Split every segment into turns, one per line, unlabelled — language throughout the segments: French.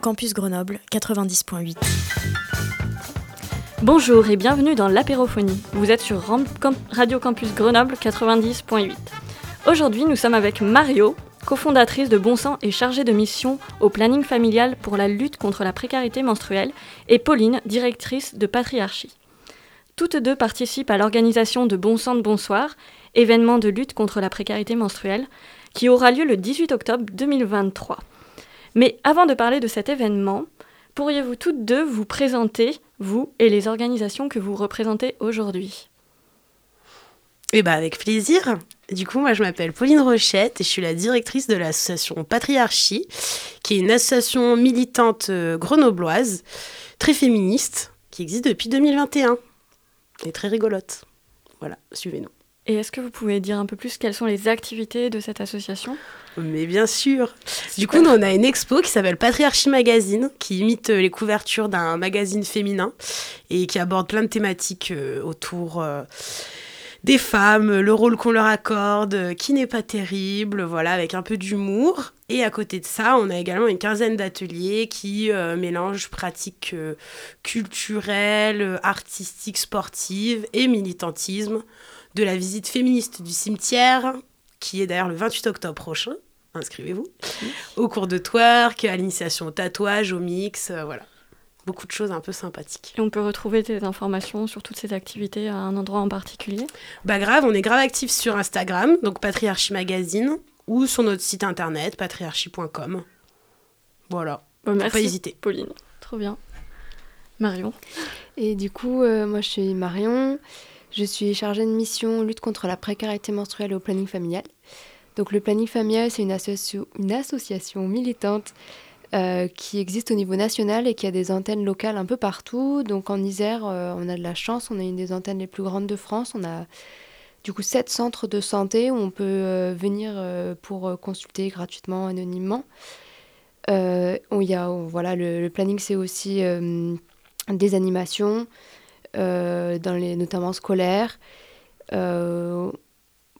Campus Grenoble 90.8.
Bonjour et bienvenue dans l'apérophonie. Vous êtes sur Radio Campus Grenoble 90.8. Aujourd'hui, nous sommes avec Mario, cofondatrice de Bon Sang et chargée de mission au planning familial pour la lutte contre la précarité menstruelle, et Pauline, directrice de Patriarchie. Toutes deux participent à l'organisation de Bon Sang de Bonsoir, événement de lutte contre la précarité menstruelle, qui aura lieu le 18 octobre 2023. Mais avant de parler de cet événement, pourriez-vous toutes deux vous présenter, vous et les organisations que vous représentez aujourd'hui?
Eh ben avec plaisir. Du coup, moi je m'appelle Pauline Rochette et je suis la directrice de l'association Patriarchie, qui est une association militante euh, grenobloise, très féministe, qui existe depuis 2021. Et très rigolote. Voilà, suivez-nous.
Et est-ce que vous pouvez dire un peu plus quelles sont les activités de cette association?
Mais bien sûr. Du coup, nous, on a une expo qui s'appelle Patriarchie Magazine, qui imite euh, les couvertures d'un magazine féminin et qui aborde plein de thématiques euh, autour euh, des femmes, le rôle qu'on leur accorde, qui n'est pas terrible, voilà, avec un peu d'humour. Et à côté de ça, on a également une quinzaine d'ateliers qui euh, mélangent pratiques euh, culturelles, artistiques, sportives et militantisme, de la visite féministe du cimetière, qui est d'ailleurs le 28 octobre prochain, inscrivez-vous, au cours de twerk, à l'initiation au tatouage, au mix, euh, voilà. Beaucoup de choses un peu sympathiques.
Et on peut retrouver des informations sur toutes ces activités à un endroit en particulier?
Bah grave, on est grave actifs sur Instagram, donc Patriarchie Magazine, ou sur notre site internet, patriarchie.com. Voilà,
Bon, Merci
pas hésiter.
Pauline, trop bien. Marion?
Et du coup, euh, moi je suis Marion, je suis chargée de mission lutte contre la précarité menstruelle au planning familial. Donc le planning familial, c'est une, association militante euh, qui existe au niveau national et qui a des antennes locales un peu partout. Donc en Isère, euh, on a de la chance, on a une des antennes les plus grandes de France. On a du coup sept centres de santé où on peut euh, venir pour consulter gratuitement, anonymement. On- a, voilà, le, planning, c'est aussi des animations, dans les, notamment scolaires. Euh,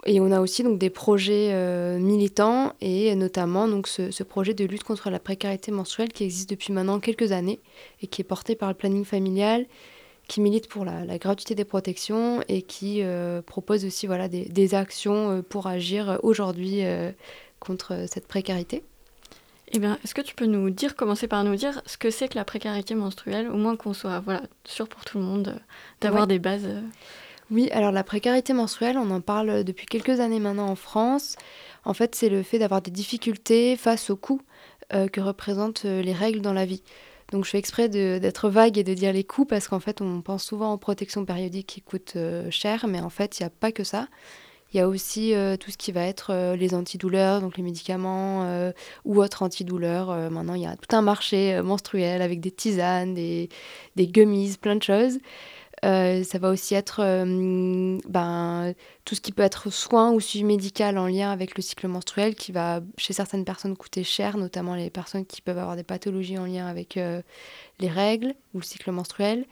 et on a aussi donc, des projets euh, militants et notamment donc, ce, projet de lutte contre la précarité menstruelle qui existe depuis maintenant quelques années et qui est porté par le planning familial, qui milite pour la, gratuité des protections et qui euh, propose aussi voilà, des, actions euh, pour agir aujourd'hui euh, contre cette précarité.
Eh bien, est-ce que tu peux nous dire, commencer par nous dire ce que c'est que la précarité menstruelle, au moins qu'on soit voilà, sûr pour tout le monde euh, d'avoir
Ouais.
des bases euh,
Oui, alors la précarité menstruelle, on en parle depuis quelques années maintenant en France. En fait, c'est le fait d'avoir des difficultés face au coût euh, que représentent les règles dans la vie. Donc je fais exprès d'être vague et de dire les coûts parce qu'en fait, on pense souvent aux protections périodiques qui coûtent euh, cher, mais en fait, il n'y a pas que ça. Il y a aussi euh, tout ce qui va être euh, les antidouleurs, donc les médicaments euh, ou autres antidouleurs. Euh, maintenant, il y a tout un marché menstruel avec des tisanes, des, des gummies, plein de choses. Ça va aussi être ben, tout ce qui peut être soin ou suivi médical en lien avec le cycle menstruel qui va chez certaines personnes coûter cher, notamment les personnes qui peuvent avoir des pathologies en lien avec les règles ou le cycle menstruel.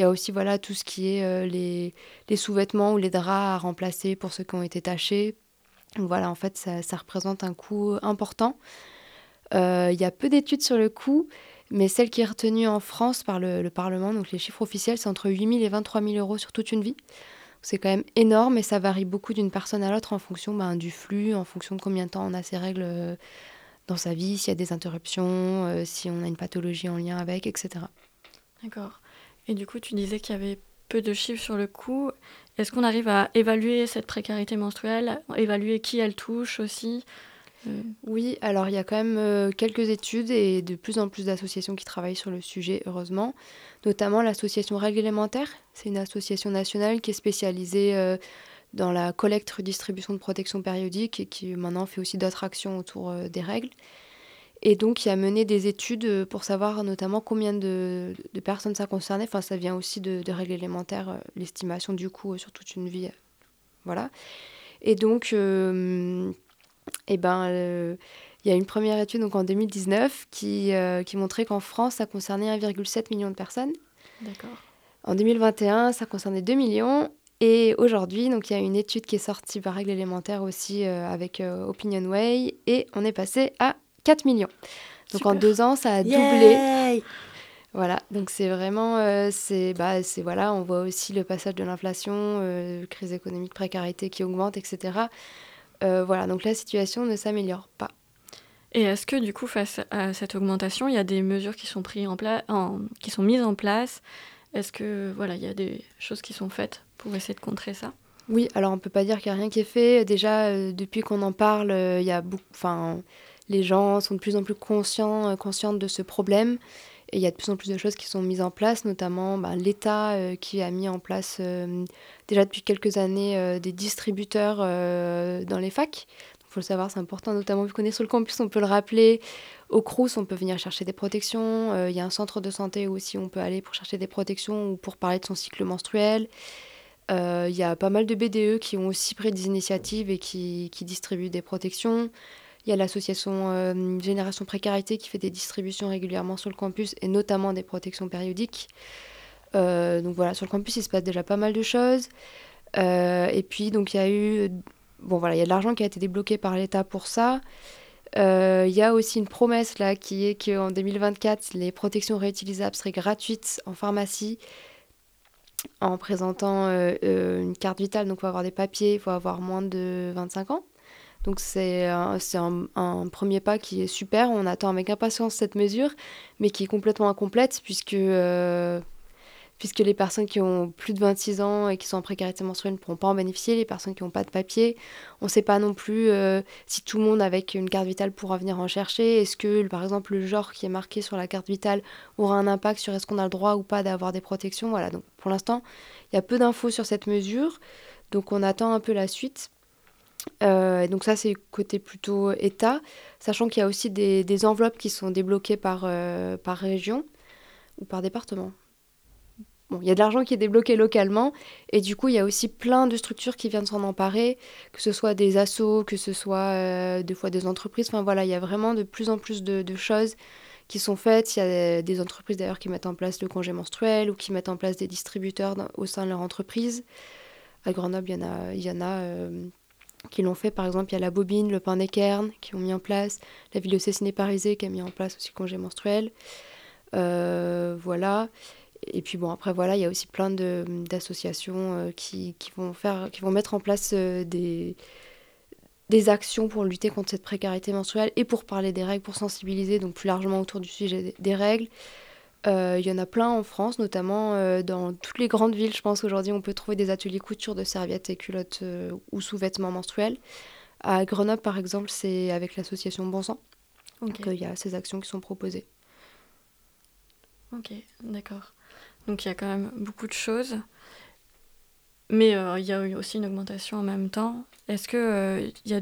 Il y a aussi voilà, tout ce qui est euh, les, sous-vêtements ou les draps à remplacer pour ceux qui ont été tachés. Donc voilà, en fait, ça, représente un coût important. Euh, il y a peu d'études sur le coût, mais celle qui est retenue en France par le, le Parlement, donc les chiffres officiels, c'est entre 8 000 et 23 000 euros sur toute une vie. C'est quand même énorme et ça varie beaucoup d'une personne à l'autre en fonction ben, du flux, en fonction de combien de temps on a ces règles euh, dans sa vie, s'il y a des interruptions, euh, si on a une pathologie en lien avec, etc.
D'accord. Et du coup, tu disais qu'il y avait peu de chiffres sur le coût. Est-ce qu'on arrive à évaluer cette précarité menstruelle, évaluer qui elle touche aussi? Euh,
Oui, alors il y a quand même euh, quelques études et de plus en plus d'associations qui travaillent sur le sujet, heureusement. Notamment l'association Règles élémentaires. C'est une association nationale qui est spécialisée euh, dans la collecte, redistribution de protection périodique et qui maintenant fait aussi d'autres actions autour des règles. Et donc, il a mené des études pour savoir notamment combien de, personnes ça concernait. Enfin, ça vient aussi de, règles élémentaires, l'estimation du coût sur toute une vie. Voilà. Et donc, eh ben, il y a une première étude donc en 2019 qui, qui montrait qu'en France, ça concernait 1,7 million de personnes.
D'accord.
En 2021, ça concernait 2 millions. Et aujourd'hui, donc il y a une étude qui est sortie par règle élémentaire aussi euh, avec euh, Opinion Way et on est passé à 4 millions. Donc en deux ans, ça a doublé. Voilà, donc c'est vraiment, euh, c'est, bah, c'est voilà, on voit aussi le passage de l'inflation, crise économique, précarité qui augmente, etc. voilà, donc la situation ne s'améliore pas.
Et est-ce que du coup, face à cette augmentation, il y a des mesures qui sont, prises en en, qui sont mises en place? Est-ce que voilà, il y a des choses qui sont faites pour essayer de contrer ça?
Oui, alors on peut pas dire qu'il n'y a rien qui est fait. Déjà, euh, depuis qu'on en parle, euh, il y a beaucoup, enfin, les gens sont de plus en plus conscients, euh, conscientes de ce problème. Et il y a de plus en plus de choses qui sont mises en place, notamment ben, l'État qui a mis en place déjà depuis quelques années des distributeurs dans les facs. Il faut le savoir, c'est important, notamment vu qu'on est sur le campus, on peut le rappeler. Au Crous, on peut venir chercher des protections. Il y a un centre de santé aussi où on peut aller pour chercher des protections ou pour parler de son cycle menstruel. Il euh, y a pas mal de BDE qui ont aussi pris des initiatives et qui distribuent des protections. Il y a l'association euh, Génération Précarité qui fait des distributions régulièrement sur le campus et notamment des protections périodiques. Euh, donc voilà, sur le campus, il se passe déjà pas mal de choses. et puis, donc, il y a eu. Bon, voilà, il y a de l'argent qui a été débloqué par l'État pour ça. Il y a aussi une promesse là qui est qu'en 2024, les protections réutilisables seraient gratuites en pharmacie en présentant euh, euh, une carte vitale. Donc, il faut avoir des papiers, il faut avoir moins de 25 ans. Donc, c'est un, un, premier pas qui est super. On attend avec impatience cette mesure, mais qui est complètement incomplète puisque euh, puisque les personnes qui ont plus de 26 ans et qui sont en précarité menstruelle ne pourront pas en bénéficier, les personnes qui n'ont pas de papier. On ne sait pas non plus euh, si tout le monde avec une carte vitale pourra venir en chercher. Est-ce que, par exemple, le genre qui est marqué sur la carte vitale aura un impact sur est-ce qu'on a le droit ou pas d'avoir des protections? Voilà, donc pour l'instant, il y a peu d'infos sur cette mesure, donc on attend un peu la suite. Euh, donc ça, c'est côté plutôt État, sachant qu'il y a aussi des, enveloppes qui sont débloquées par, euh, par région ou par département il y a de l'argent qui est débloqué localement et du coup, il y a aussi plein de structures qui viennent s'en emparer, que ce soit des assos, que ce soit euh, des fois des entreprises. Enfin voilà, il y a vraiment de plus en plus de, choses qui sont faites. Il y a des entreprises d'ailleurs qui mettent en place le congé menstruel ou qui mettent en place des distributeurs au sein de leur entreprise. À Grenoble, il y en a, qui l'ont fait. Par exemple, il y a la Bobine, le Pain des Cairns qui ont mis en place, la ville de Cessiné-Parisé qui a mis en place aussi le congé menstruel. Euh, voilà et puis bon, après voilà, il y a aussi plein d'associations euh, qui, vont qui vont mettre en place euh, des, des actions pour lutter contre cette précarité menstruelle et pour parler des règles, pour sensibiliser donc plus largement autour du sujet des, règles. Euh, il y en a plein en France, notamment dans toutes les grandes villes. Je pense qu'aujourd'hui, on peut trouver des ateliers couture de serviettes et culottes ou sous-vêtements menstruels. À Grenoble, par exemple, c'est avec l'association Bon Sang qu'il y a ces actions qui sont proposées.
Ok, d'accord. Donc il y a quand même beaucoup de choses. Mais euh, il y a eu aussi une augmentation en même temps. Est-ce qu'il euh, il y a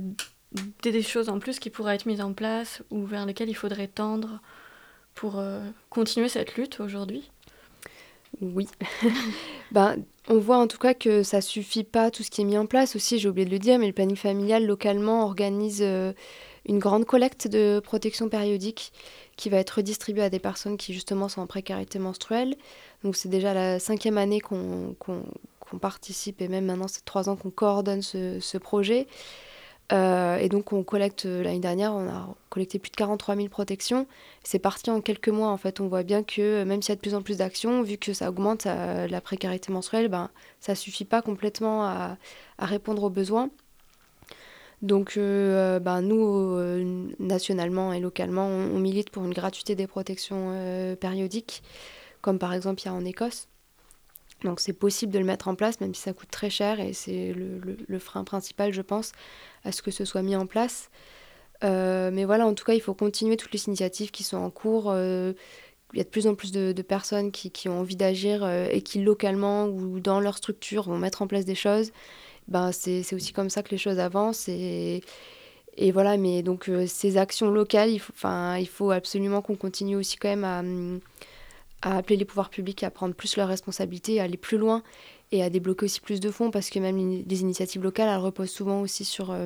des, choses en plus qui pourraient être mises en place ou vers lesquelles il faudrait tendre pour euh, continuer cette lutte aujourd'hui?
Oui. ben, on voit en tout cas que ça suffit pas tout ce qui est mis en place. Aussi, j'ai oublié de le dire, mais le planning familial localement organise une grande collecte de protection périodique qui va être redistribuée à des personnes qui justement sont en précarité menstruelle. Donc c'est déjà la cinquième année qu'on participe et même maintenant c'est trois ans qu'on coordonne ce, projet. Euh, et donc on collecte, euh, l'année dernière, on a collecté plus de 43 000 protections. C'est parti en quelques mois en fait. On voit bien que euh, même s'il y a de plus en plus d'actions, vu que ça augmente la précarité menstruelle, ben, ça suffit pas complètement à, répondre aux besoins. Donc ben, nous, nationalement et localement, on, milite pour une gratuité des protections périodiques comme par exemple il y a en Écosse. Donc c'est possible de le mettre en place, même si ça coûte très cher, et c'est le, frein principal, je pense, à ce que ce soit mis en place. Euh, mais voilà, en tout cas, il faut continuer toutes les initiatives qui sont en cours. Euh, il y a de plus en plus de, personnes qui, ont envie d'agir euh, et qui, localement ou dans leur structure, vont mettre en place des choses. Ben, c'est aussi comme ça que les choses avancent. Et, Et voilà, mais donc ces actions locales, il faut, il faut absolument qu'on continue aussi quand même à, à, appeler les pouvoirs publics à prendre plus leurs responsabilités, à aller plus loin et à débloquer aussi plus de fonds parce que même les initiatives locales, elles reposent souvent aussi sur,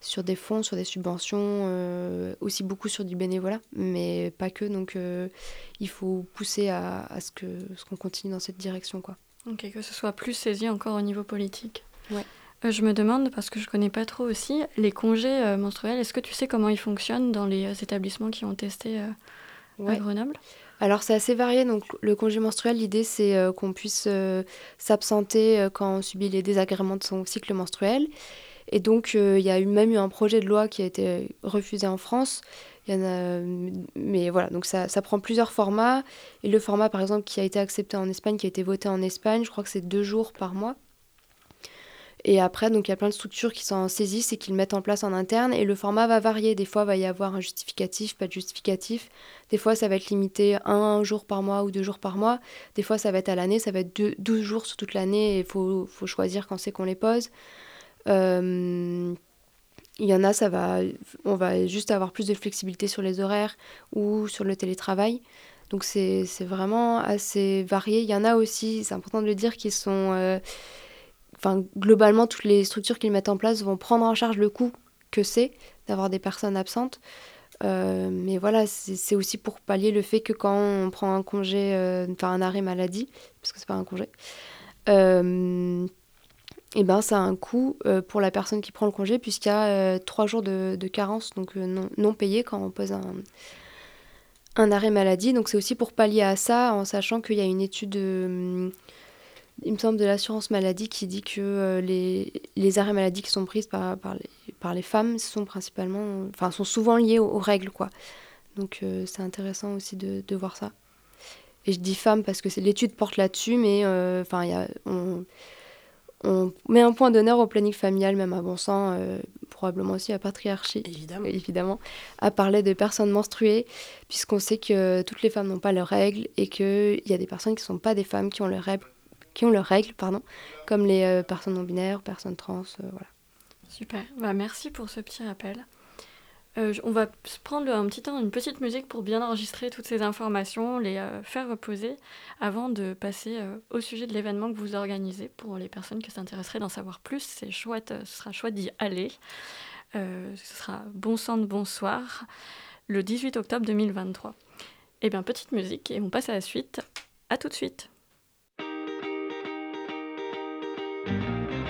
sur des fonds, sur des subventions, aussi beaucoup sur du bénévolat, mais pas que. Donc il faut pousser à, à ce qu'on ce qu'on continue dans cette direction. Quoi.
Ok, que ce soit plus saisi encore au niveau politique.
Ouais.
Euh, je me demande, parce que je connais pas trop aussi, les congés euh, menstruels, est-ce que tu sais comment ils fonctionnent dans les euh, établissements qui ont testé à Grenoble?
Alors c'est assez varié, donc le congé menstruel, l'idée c'est qu'on puisse s'absenter quand on subit les désagréments de son cycle menstruel. Et donc il y a eu, même eu un projet de loi qui a été refusé en France mais voilà, donc ça, ça, prend plusieurs formats. Et le format, par exemple, qui a été accepté en Espagne, qui a été voté en Espagne, je crois que c'est deux jours par mois. Et après, donc il y a plein de structures qui s'en saisissent et qui le mettent en place en interne. Et le format va varier. Des fois, il va y avoir un justificatif, pas de justificatif. Des fois, ça va être limité un jour par mois ou deux jours par mois. Des fois, ça va être à l'année. Ça va être deux, 12 jours sur toute l'année. Et il faut, faut, choisir quand c'est qu'on les pose. Euh, il y en a, ça va, on va juste avoir plus de flexibilité sur les horaires ou sur le télétravail. Donc c'est vraiment assez varié. Il y en a aussi, c'est important de le dire, qui sont... Euh, globalement, toutes les structures qu'ils mettent en place vont prendre en charge le coût que c'est d'avoir des personnes absentes. Euh, mais voilà, c'est aussi pour pallier le fait que quand on prend un congé, euh, enfin un arrêt maladie, parce que c'est pas un congé, et eh ben, ça a un coût euh, pour la personne qui prend le congé, puisqu'il y a euh, trois jours de, carence euh, non, non payés quand on pose un, un arrêt maladie. Donc c'est aussi pour pallier à ça, en sachant qu'il y a une étude, il me semble, de l'assurance maladie qui dit que les, les, arrêts maladie qui sont prises par, par, les, par les femmes sont principalement, enfin, sont souvent liés aux, règles, quoi. Donc c'est intéressant aussi de, de, voir ça. Et je dis femmes parce que l'étude porte là-dessus, mais enfin, il y a on met un point d'honneur au planning familial, même à bon sens, euh, probablement aussi à patriarchie,
évidemment.
évidemment, à parler de personnes menstruées, puisqu'on sait que toutes les femmes n'ont pas leurs règles et qu'il y a des personnes qui ne sont pas des femmes qui ont leurs règles, qui ont leurs règles pardon, comme les euh, personnes non binaires, personnes trans, euh, voilà.
Super, bah, merci pour ce petit rappel. Euh, on va prendre un petit temps, une petite musique pour bien enregistrer toutes ces informations, les faire reposer avant de passer au sujet de l'événement que vous organisez pour les personnes qui s'intéresseraient d'en savoir plus. C'est chouette, ce sera chouette d'y aller. ce sera Bon sang de bonsoir le 18 octobre 2023. Eh bien, petite musique et on passe à la suite. À tout de suite.
Thank you.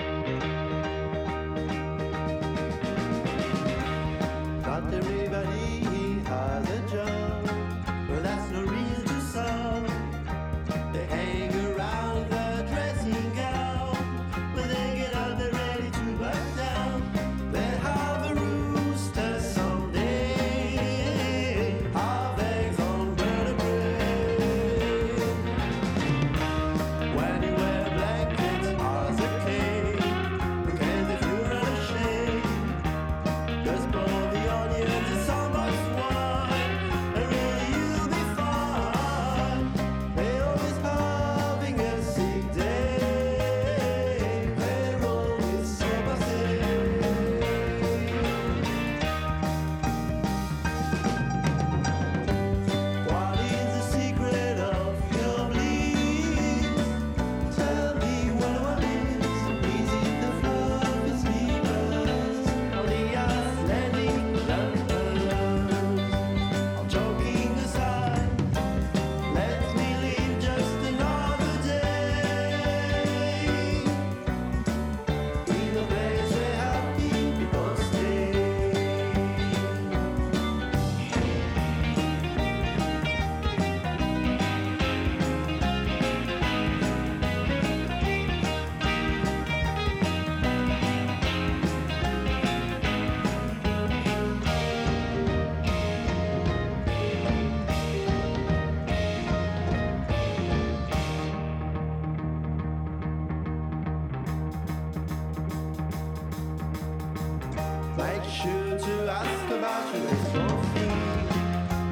sure to ask about you. It's so free.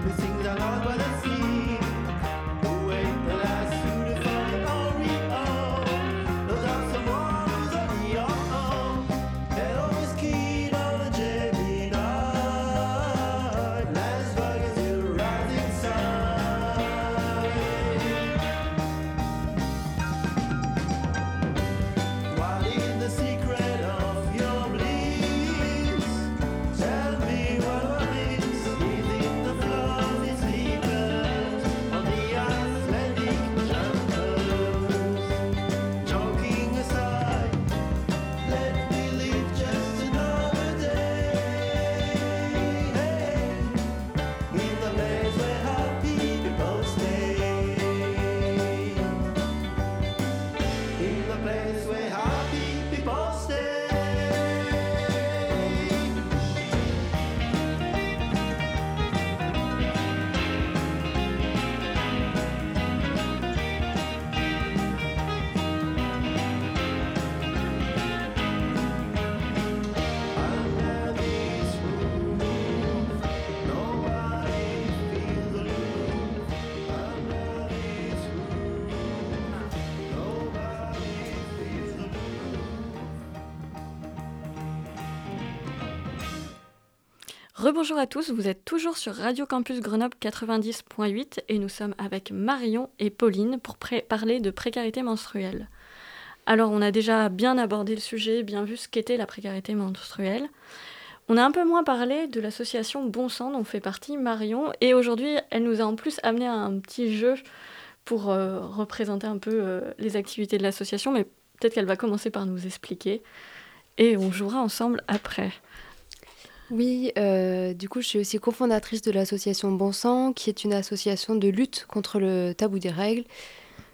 The things are not what
Rebonjour à tous, vous êtes toujours sur Radio Campus Grenoble 90.8 et nous sommes avec Marion et Pauline pour parler de précarité menstruelle. Alors on a déjà bien abordé le sujet, bien vu ce qu'était la précarité menstruelle. On a un peu moins parlé de l'association Bon Sang dont fait partie Marion et aujourd'hui elle nous a en plus amené à un petit jeu pour euh, représenter un peu euh, les activités de l'association mais peut-être qu'elle va commencer par nous expliquer et on jouera ensemble après.
Oui, euh, du coup, je suis aussi cofondatrice de l'association Bon Sang, qui est une association de lutte contre le tabou des règles.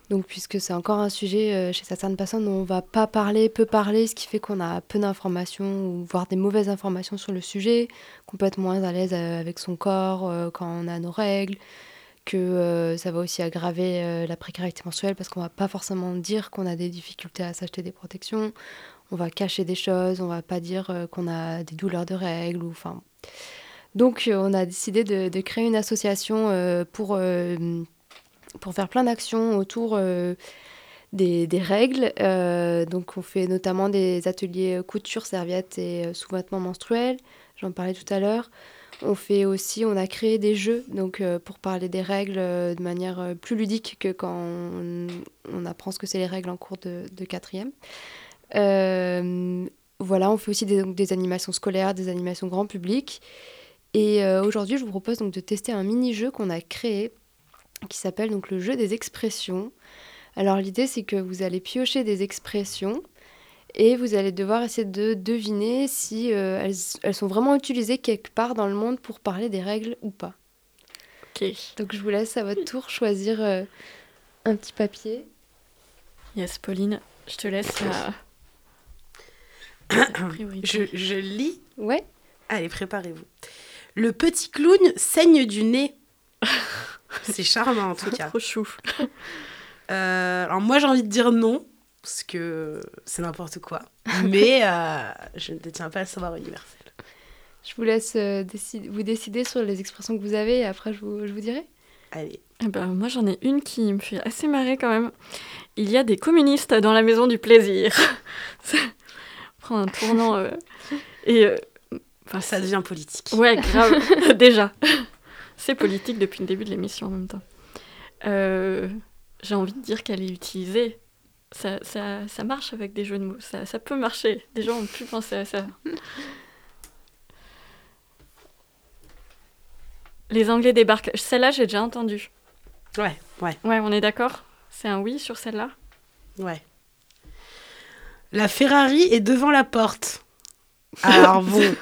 Donc, puisque c'est encore un sujet euh, chez certaines personnes dont on va pas parler, peu parler, ce qui fait qu'on a peu d'informations ou voire des mauvaises informations sur le sujet, qu'on peut être moins à l'aise euh, avec son corps quand on a nos règles, que ça va aussi aggraver la précarité menstruelle parce qu'on va pas forcément dire qu'on a des difficultés à s'acheter des protections on va cacher des choses, on va pas dire euh, qu'on a des douleurs de règles ou enfin. Donc euh, on a décidé de, créer une association euh, pour faire plein d'actions autour des, règles. donc on fait notamment des ateliers couture, serviettes et sous-vêtements menstruels. J'en parlais tout à l'heure. On fait aussi, on a créé des jeux donc pour parler des règles de manière plus ludique que quand on, apprend ce que c'est les règles en cours de quatrième. Euh, voilà, on fait aussi des, des, animations scolaires, des animations grand public. Et euh, aujourd'hui, je vous propose donc de tester un mini-jeu qu'on a créé qui s'appelle donc le jeu des expressions. Alors l'idée c'est que vous allez piocher des expressions et vous allez devoir essayer de deviner si euh, elles, elles, sont vraiment utilisées quelque part dans le monde pour parler des règles ou pas.
Ok.
Donc je vous laisse à votre tour choisir un petit papier.
Yes, Pauline, je te laisse
je, je, lis.
Ouais.
Allez, préparez-vous. Le petit clown saigne du nez. C'est charmant en tout cas.
Trop chou.
Euh, alors moi j'ai envie de dire non parce que c'est n'importe quoi. Mais euh, je ne détiens pas le savoir universel.
Je vous laisse euh, vous décider sur les expressions que vous avez et après je vous, je vous dirai.
Allez.
Eh ben, moi j'en ai une qui me fait assez marrer quand même. Il y a des communistes dans la maison du plaisir prend un tournant. Euh, et. Euh,
ça devient politique.
Ouais, grave, déjà. C'est politique depuis le début de l'émission en même temps. Euh, j'ai envie de dire qu'elle est utilisée. Ça, ça, ça, marche avec des jeux de mots. Ça, ça peut marcher. Des gens ont pu penser à ça. Les Anglais débarquent. Celle-là, j'ai déjà entendu.
Ouais, ouais.
Ouais, on est d'accord? C'est un oui sur celle-là?
Ouais. La Ferrari est devant la porte. Alors bon,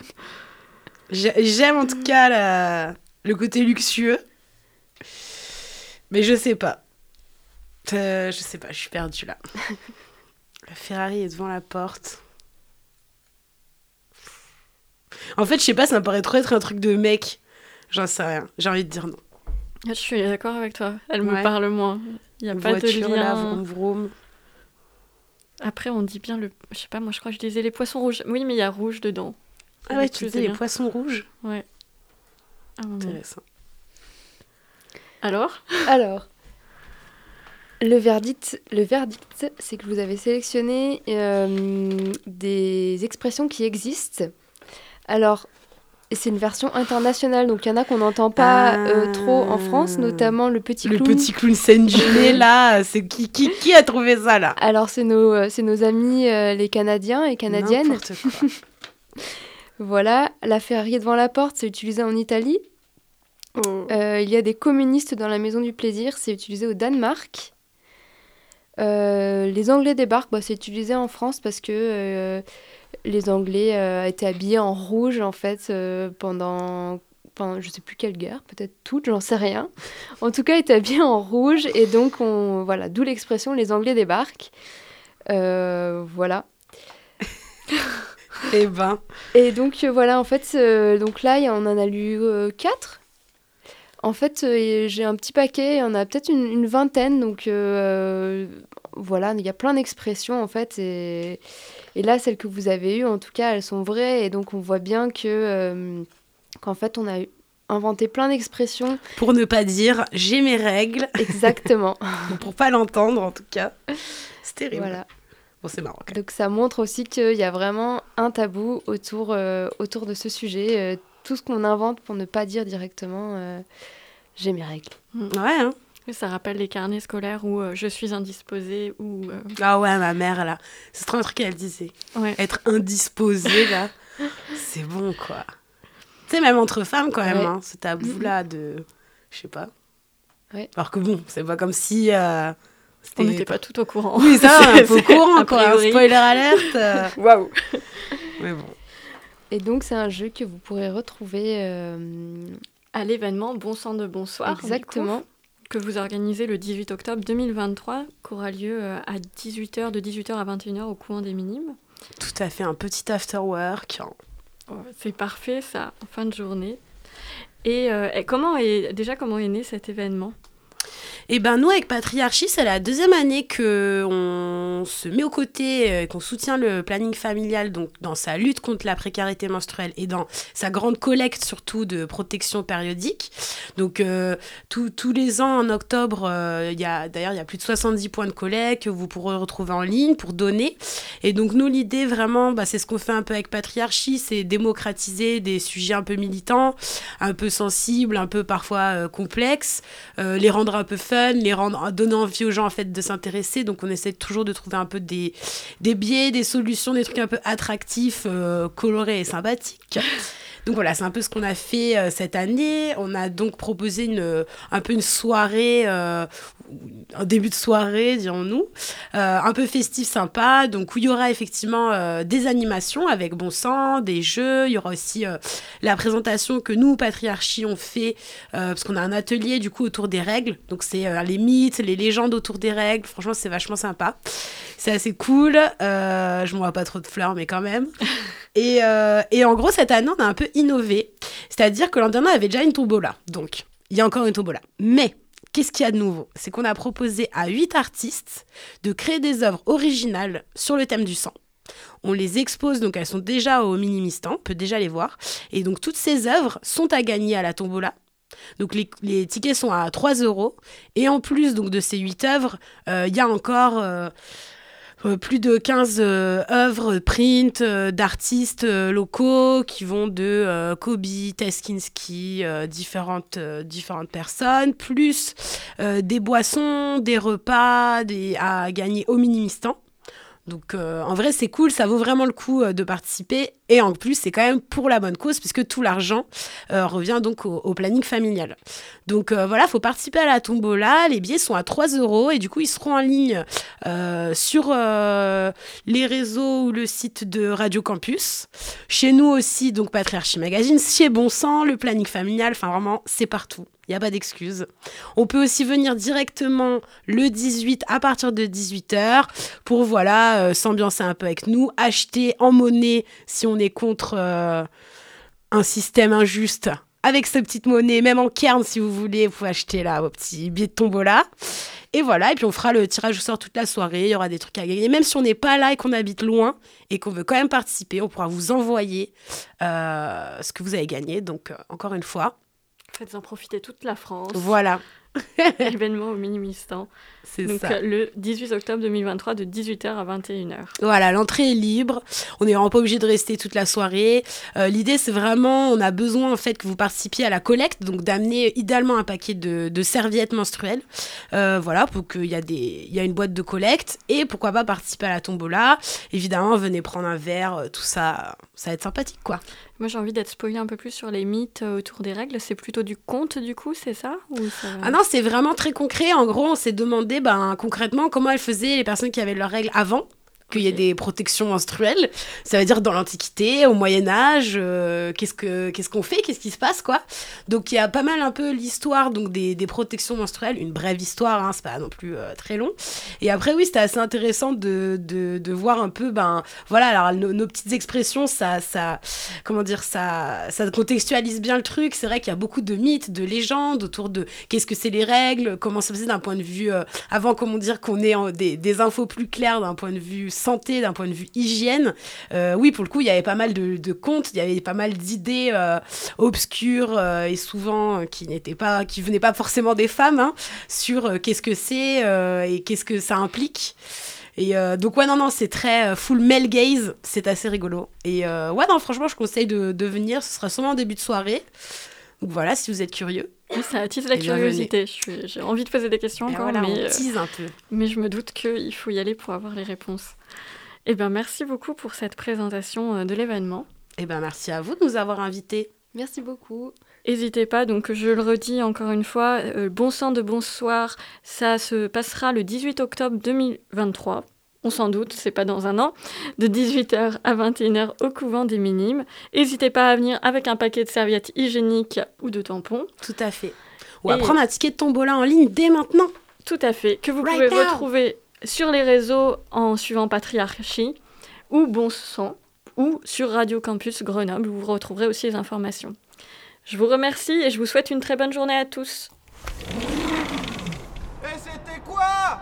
j'aime en tout cas le côté luxueux, mais je sais pas. Euh, je sais pas, je suis perdue là. La Ferrari est devant la porte. En fait, je sais pas, ça me paraît trop être un truc de mec. J'en sais rien. J'ai envie de dire non.
Je suis d'accord avec toi. Elle me parle moins. Il n'y a pas de lien.
Là, vroom, vroom.
Après, on dit bien le. Je sais pas, moi je crois que je disais les poissons rouges. Oui, mais il y a rouge dedans.
Ah ouais, tu disais les poissons rouges
Ouais.
Ah, Intéressant.
Alors?
Alors. Le verdict, le verdict c'est que vous avez sélectionné euh, des expressions qui existent. Alors, c'est une version internationale, donc il y en a qu'on n'entend pas euh, trop en France, notamment le petit clown.
Le petit clown scène là, c'est qui, qui, qui, a trouvé ça là?
Alors c'est nos, euh, nos amis euh, les Canadiens et Canadiennes. voilà, la Ferrari devant la porte, c'est utilisé en Italie. Oh. il y a des communistes dans la maison du plaisir, c'est utilisé au Danemark. les Anglais débarquent, bah, c'est utilisé en France parce que les Anglais euh, étaient habillés en rouge en fait euh, pendant Enfin, je sais plus quelle guerre, peut-être toute, j'en sais rien. En tout cas, étaient habillés en rouge et donc on voilà, d'où l'expression les Anglais débarquent. Euh, voilà.
et eh ben.
Et donc voilà, en fait, donc là, on en a lu quatre. En fait, j'ai un petit paquet, il y en a peut-être une, une, vingtaine, donc voilà, il y a plein d'expressions en fait. Et, et, là, celles que vous avez eues, en tout cas, elles sont vraies. Et donc, on voit bien que euh, qu'en fait, on a inventé plein d'expressions.
Pour ne pas dire j'ai mes règles.
Exactement.
Pour pas l'entendre, en tout cas. C'est terrible.
Voilà.
Bon, c'est marrant.
Donc, ça montre aussi qu'il y a vraiment un tabou autour, euh, autour de ce sujet. Euh, tout ce qu'on invente pour ne pas dire directement j'ai mes règles.
Ouais, hein.
Oui, Ça rappelle les carnets scolaires où euh, je suis indisposée ou. euh,
Ah ouais, ma mère, là. C'est trop un truc qu'elle disait.
Ouais.
Être indisposé, là, c'est bon, quoi. Tu sais, même entre femmes, quand même,
Ouais.
hein, ce tabou-là de... Je sais pas.
Ouais.
Alors que bon, c'est pas comme si... euh,
On n'était pas tout au courant.
Oui, ça, un peu au courant,
A
quoi. Spoiler alerte. euh,
Waouh
Mais bon.
Et donc c'est un jeu que vous pourrez retrouver euh,
À l'événement Bon sang de bonsoir. du coup,
exactement.
Que vous organisez le 18 octobre 2023, qui aura lieu euh, à 18h, de 18h à 21h au coin des Minimes.
Tout à fait, un petit after work.
C'est parfait ça, en fin de journée. Et, euh, et comment est déjà comment est né cet événement?
Et ben nous, avec Patriarchie, c'est la deuxième année que on se met aux côtés, euh, qu'on soutient le planning familial donc dans sa lutte contre la précarité menstruelle et dans sa grande collecte surtout de protection périodique. Donc euh, tous- les ans en octobre, euh, il y a d'ailleurs il y a plus de 70 points de collecte que vous pourrez retrouver en ligne pour donner. Et donc nous l'idée vraiment, bah, c'est ce qu'on fait un peu avec Patriarchie, c'est démocratiser des sujets un peu militants, un peu sensibles, un peu parfois complexes les rendre un peu fun, les donner envie aux gens en fait de s'intéresser. Donc on essaie toujours de trouver un peu des, des biais, des solutions, des trucs un peu attractifs, euh, colorés et sympathiques. Donc voilà, c'est un peu ce qu'on a fait euh, cette année. On a donc proposé une, un peu une soirée, euh, un début de soirée, dirons-nous, euh, un peu festif, sympa. Donc où il y aura effectivement euh, des animations avec bon sang, des jeux. Il y aura aussi euh, la présentation que nous, Patriarchie, on fait euh, parce qu'on a un atelier du coup autour des règles. Donc c'est euh, les mythes, les légendes autour des règles. Franchement, c'est vachement sympa. C'est assez cool. Euh, je ne vois pas trop de fleurs, mais quand même. Et, euh, et en gros, cette année, on a un peu innové. C'est-à-dire que l'an avait déjà une tombola. Donc, il y a encore une tombola. Mais, qu'est-ce qu'il y a de nouveau? C'est qu'on a proposé à huit artistes de créer des œuvres originales sur le thème du sang. On les expose, donc elles sont déjà au Minimistan, on peut déjà les voir. Et donc, toutes ces œuvres sont à gagner à la tombola. Donc les, tickets sont à 3 euros. Et en plus donc, de ces 8 œuvres, euh, il y a encore euh, plus de 15 euh, œuvres print euh, d'artistes euh, locaux qui vont de euh, Kobe, Teskinski, euh, différentes, euh, différentes personnes, plus euh, des boissons, des repas des, à gagner au Minimistan. Donc euh, en vrai c'est cool, ça vaut vraiment le coup euh, de participer et en plus c'est quand même pour la bonne cause puisque tout l'argent euh, revient donc au, planning familial. Donc voilà, faut participer à la tombola, les billets sont à 3 euros et du coup ils seront en ligne sur les réseaux ou le site de Radio Campus. Chez nous aussi, donc Patriarchie Magazine, chez Bon Sang, le planning familial, enfin vraiment c'est partout. Il n'y a pas d'excuse. On peut aussi venir directement le 18 à partir de 18h pour voilà euh, s'ambiancer un peu avec nous, acheter en monnaie si on est contre euh, un système injuste. Avec cette petite monnaie, même en cairn si vous voulez, vous pouvez acheter là vos petits billets de tombola. Et voilà, et puis on fera le tirage au sort toute la soirée, il y aura des trucs à gagner. Même si on n'est pas là et qu'on habite loin et qu'on veut quand même participer, on pourra vous envoyer euh, ce que vous avez gagné. Donc encore une fois,
Faites-en profiter toute la France.
voilà,
Événement au Minimistan.
C'est
Donc
ça.
euh, le 18 octobre 2023 de 18h à 21h.
Voilà, l'entrée est libre. On n'est vraiment pas obligé de rester toute la soirée. Euh, L'idée, c'est vraiment, on a besoin en fait que vous participiez à la collecte, donc d'amener idéalement un paquet de, de serviettes menstruelles. Euh, voilà, pour qu'il y a des, il y a une boîte de collecte et pourquoi pas participer à la tombola. Évidemment, venez prendre un verre, tout ça, ça va être sympathique, quoi.
Moi j'ai envie d'être spoilé un peu plus sur les mythes autour des règles. C'est plutôt du conte du coup, c'est ça, Ou ça-
Ah non, c'est vraiment très concret. En gros, on s'est demandé ben, concrètement comment elles faisaient les personnes qui avaient leurs règles avant? Qu'il y ait des protections menstruelles. Ça veut dire dans l'Antiquité, au Moyen Âge, euh, qu'est-ce que qu'est-ce qu'on fait, qu'est-ce qui se passe quoi. Donc il y a pas mal un peu l'histoire donc des, des protections menstruelles, une brève histoire, hein, c'est pas non plus euh, très long. Et après oui, c'était assez intéressant de, de, de voir un peu ben voilà alors nos, nos petites expressions ça ça comment dire ça ça contextualise bien le truc. C'est vrai qu'il y a beaucoup de mythes, de légendes autour de qu'est-ce que c'est les règles, comment ça faisait d'un point de vue euh, avant comment dire qu'on ait des, des infos plus claires d'un point de vue santé, d'un point de vue hygiène. Euh, oui, pour le coup, il y avait pas mal de, de contes, il y avait pas mal d'idées euh, obscures euh, et souvent qui n'étaient pas, qui venaient pas forcément des femmes, hein, sur qu'est-ce que c'est et qu'est-ce que ça implique. Et donc, ouais, non, non, c'est très full male gaze. C'est assez rigolo. Et ouais, non, franchement, je conseille de, de venir. Ce sera sûrement en début de soirée. Donc voilà, si vous êtes curieux.
Oui, ça attise la
Eh bien,
curiosité. J'ai envie de poser des questions encore,
voilà,
mais,
on
euh,
tease un peu.
mais je me doute qu'il faut y aller pour avoir les réponses. Eh bien, merci beaucoup pour cette présentation euh, de l'événement.
Et ben merci à vous de nous avoir invités.
Merci beaucoup.
N'hésitez pas, donc je le redis encore une fois, euh, Bon sang de bonsoir, ça se passera le 18 octobre 2023. On s'en doute, c'est pas dans un an, de 18h à 21h au couvent des Minimes. N'hésitez pas à venir avec un paquet de serviettes hygiéniques ou de tampons.
Tout à fait. Ou à
Et-
prendre un ticket de tombola en ligne dès maintenant.
Tout à fait, que vous
Right
pouvez
now.
retrouver sur les réseaux en suivant Patriarchie ou Bon Sang ou sur Radio Campus Grenoble où vous retrouverez aussi les informations. Je vous remercie et je vous souhaite une très bonne journée à tous.
Et c'était quoi